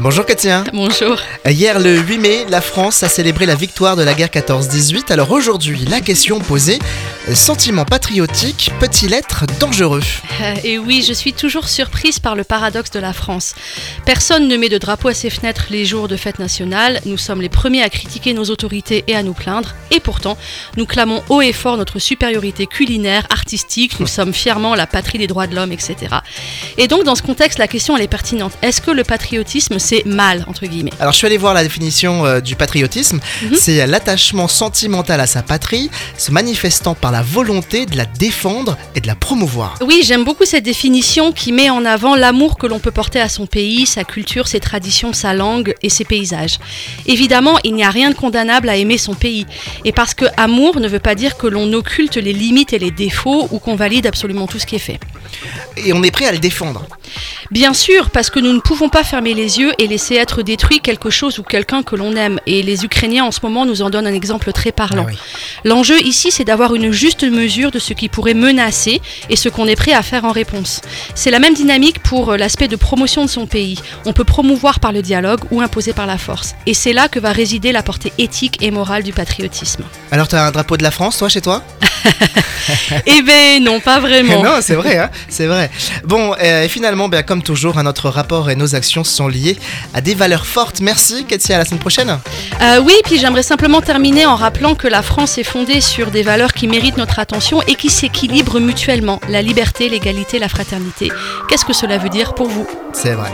Bonjour Katia. Bonjour. Hier le 8 mai, la France a célébré la victoire de la guerre 14-18. Alors aujourd'hui, la question posée, sentiment patriotique peut-il être dangereux? Euh, Et oui, je suis toujours surprise par le paradoxe de la France. Personne ne met de drapeau à ses fenêtres les jours de fête nationale. Nous sommes les premiers à critiquer nos autorités et à nous plaindre. Et pourtant, nous clamons haut et fort notre supériorité culinaire, artistique. Nous sommes fièrement la patrie des droits de l'homme, etc. Et donc, dans ce contexte, la question elle est pertinente. Est-ce que le patriotisme c'est mal entre guillemets? Alors je suis allé voir la définition euh, du patriotisme. Mhm. C'est l'attachement sentimental à sa patrie, se manifestant par la volonté de la défendre et de la promouvoir. Oui, j'aime beaucoup cette définition qui met en avant l'amour que l'on peut porter à son pays, sa culture, ses traditions, sa langue et ses paysages. Évidemment, il n'y a rien de condamnable à aimer son pays. Et parce que amour ne veut pas dire que l'on occulte les limites et les défauts ou qu'on valide absolument tout ce qui est fait. Et on est prêt à le défendre. Bien sûr, parce que nous ne pouvons pas fermer les yeux et laisser être détruit quelque chose ou quelqu'un que l'on aime. Et les Ukrainiens en ce moment nous en donnent un exemple très parlant. Ah oui. L'enjeu ici, c'est d'avoir une juste mesure de ce qui pourrait menacer et ce qu'on est prêt à faire en réponse. C'est la même dynamique pour euh, l'aspect de promotion de son pays. On peut promouvoir par le dialogue ou imposer par la force. Et c'est là que va résider la portée éthique et morale du patriotisme. Alors t'as un drapeau de la France toi chez toi? Eh ben non, pas vraiment. Non, c'est vrai, hein, c'est vrai. Bon, euh, et finalement, ben, comme toujours, hein, notre rapport et nos actions sont liés à des valeurs fortes. Merci Katia, à la semaine prochaine. Euh, oui, puis j'aimerais simplement terminer en rappelant que la France est fondée sur des valeurs qui méritent notre attention et qui s'équilibrent mutuellement. La liberté, l'égalité, la fraternité. Qu'est-ce que cela veut dire pour vous? C'est vrai.